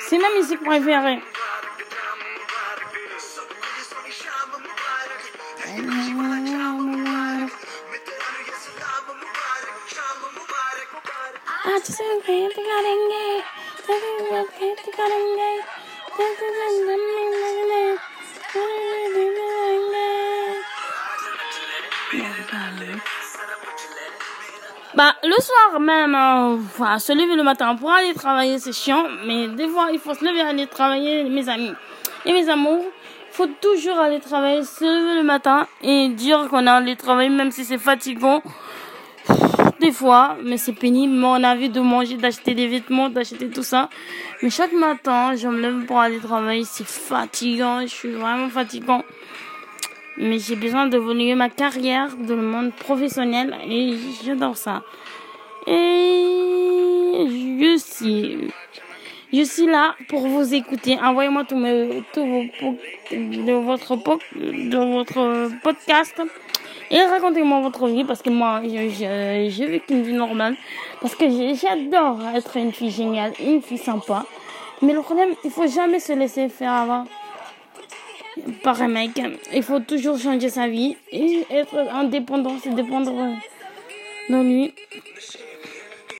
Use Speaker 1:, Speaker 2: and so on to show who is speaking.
Speaker 1: C'est ma musique préférée. Bah, le soir même, euh, se lever le matin pour aller travailler, c'est chiant, mais des fois, il faut se lever aller travailler, mes amis. Et mes amours, faut toujours aller travailler, se lever le matin et dire qu'on a allé travailler, même si c'est fatigant. Des fois, mais c'est pénible. Mais on a envie de manger, d'acheter des vêtements, d'acheter tout ça. Mais chaque matin, je me lève pour aller travailler. C'est fatigant. Je suis vraiment fatigant. Mais j'ai besoin d'évoluer ma carrière dans le monde professionnel et j'adore ça. Et je suis, je suis là pour vous écouter. Envoyez-moi tous mes, tous vos, de votre, de votre podcast. Et racontez-moi votre vie parce que moi, j'ai vécu une vie normale. Parce que j'adore être une fille géniale, une fille sympa. Mais le problème, il faut jamais se laisser faire avoir un mec. Il faut toujours changer sa vie et être indépendant, c'est dépendre de lui.